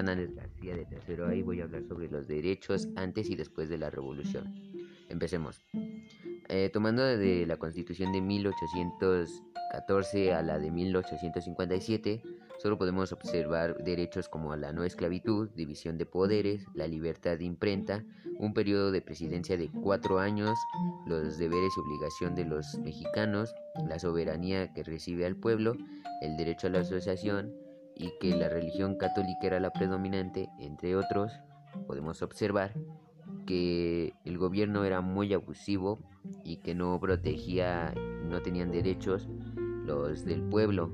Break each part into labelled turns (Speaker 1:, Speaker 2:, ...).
Speaker 1: Hernández García de Tercero. Ahí voy a hablar sobre los derechos antes y después de la revolución. Empecemos. Eh, tomando de la constitución de 1814 a la de 1857, solo podemos observar derechos como la no esclavitud, división de poderes, la libertad de imprenta, un periodo de presidencia de cuatro años, los deberes y obligación de los mexicanos, la soberanía que recibe al pueblo, el derecho a la asociación y que la religión católica era la predominante, entre otros, podemos observar que el gobierno era muy abusivo y que no protegía, no tenían derechos los del pueblo.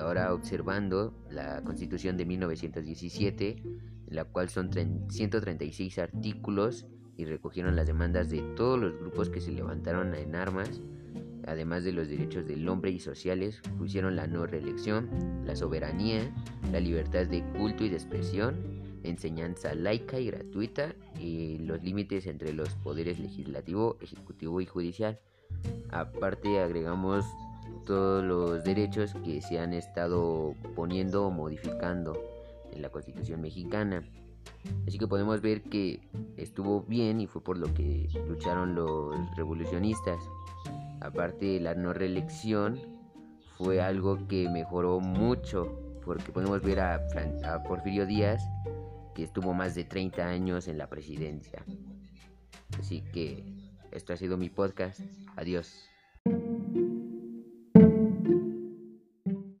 Speaker 1: Ahora observando la constitución de 1917, en la cual son 136 artículos y recogieron las demandas de todos los grupos que se levantaron en armas, además de los derechos del hombre y sociales, pusieron la no reelección, la soberanía, la libertad de culto y de expresión, enseñanza laica y gratuita y los límites entre los poderes legislativo, ejecutivo y judicial. Aparte agregamos todos los derechos que se han estado poniendo o modificando en la Constitución mexicana. Así que podemos ver que estuvo bien y fue por lo que lucharon los revolucionistas. Aparte la no reelección fue algo que mejoró mucho porque podemos ver a, a Porfirio Díaz que estuvo más de 30 años en la presidencia. Así que esto ha sido mi podcast. Adiós.